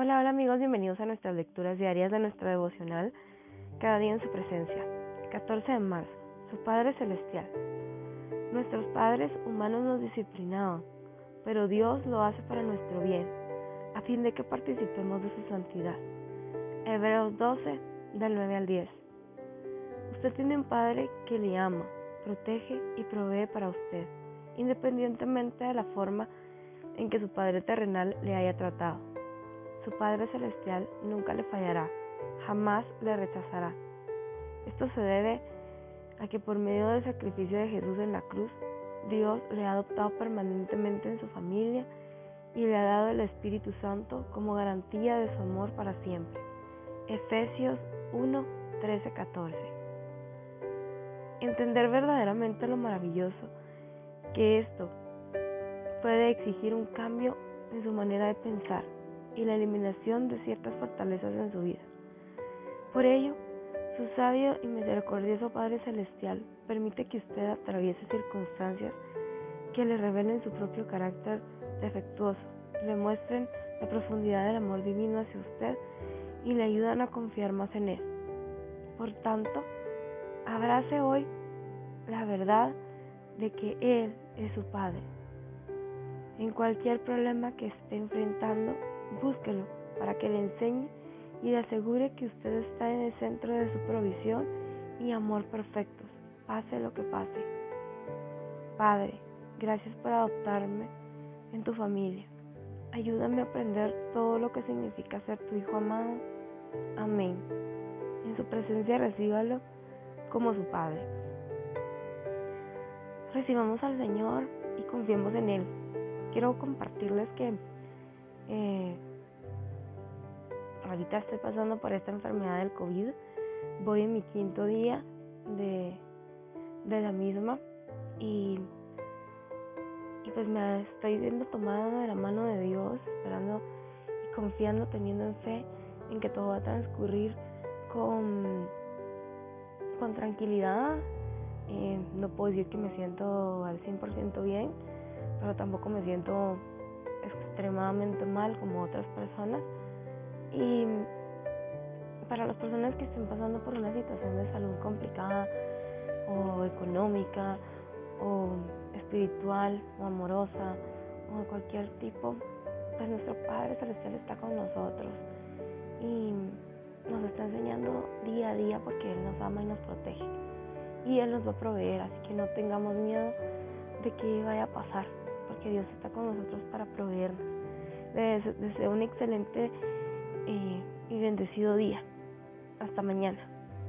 Hola, hola amigos, bienvenidos a nuestras lecturas diarias de nuestra devocional, cada día en su presencia. 14 de marzo, su Padre Celestial. Nuestros padres humanos nos disciplinaban, pero Dios lo hace para nuestro bien, a fin de que participemos de su santidad. Hebreos 12, del 9 al 10. Usted tiene un Padre que le ama, protege y provee para usted, independientemente de la forma en que su Padre terrenal le haya tratado. Su Padre Celestial nunca le fallará, jamás le rechazará. Esto se debe a que por medio del sacrificio de Jesús en la cruz, Dios le ha adoptado permanentemente en su familia y le ha dado el Espíritu Santo como garantía de su amor para siempre. Efesios 1, 13, 14. Entender verdaderamente lo maravilloso que esto puede exigir un cambio en su manera de pensar y la eliminación de ciertas fortalezas en su vida. Por ello, su sabio y misericordioso Padre Celestial permite que usted atraviese circunstancias que le revelen su propio carácter defectuoso, le muestren la profundidad del amor divino hacia usted y le ayudan a confiar más en Él. Por tanto, abrace hoy la verdad de que Él es su Padre. En cualquier problema que esté enfrentando, Búsquelo para que le enseñe y le asegure que usted está en el centro de su provisión y amor perfectos, pase lo que pase. Padre, gracias por adoptarme en tu familia. Ayúdame a aprender todo lo que significa ser tu hijo amado. Amén. En su presencia recíbalo como su Padre. Recibamos al Señor y confiemos en Él. Quiero compartirles que eh, ahorita estoy pasando por esta enfermedad del COVID. Voy en mi quinto día de, de la misma y, y pues me estoy viendo tomada de la mano de Dios, esperando y confiando, teniendo en fe en que todo va a transcurrir con, con tranquilidad. Eh, no puedo decir que me siento al 100% bien, pero tampoco me siento extremadamente mal como otras personas. Y para las personas que estén pasando por una situación de salud complicada o económica o espiritual o amorosa o de cualquier tipo, pues nuestro Padre Celestial está con nosotros y nos está enseñando día a día porque Él nos ama y nos protege. Y Él nos va a proveer, así que no tengamos miedo de que vaya a pasar porque Dios está con nosotros para proveernos. Les deseo un excelente eh, y bendecido día. Hasta mañana.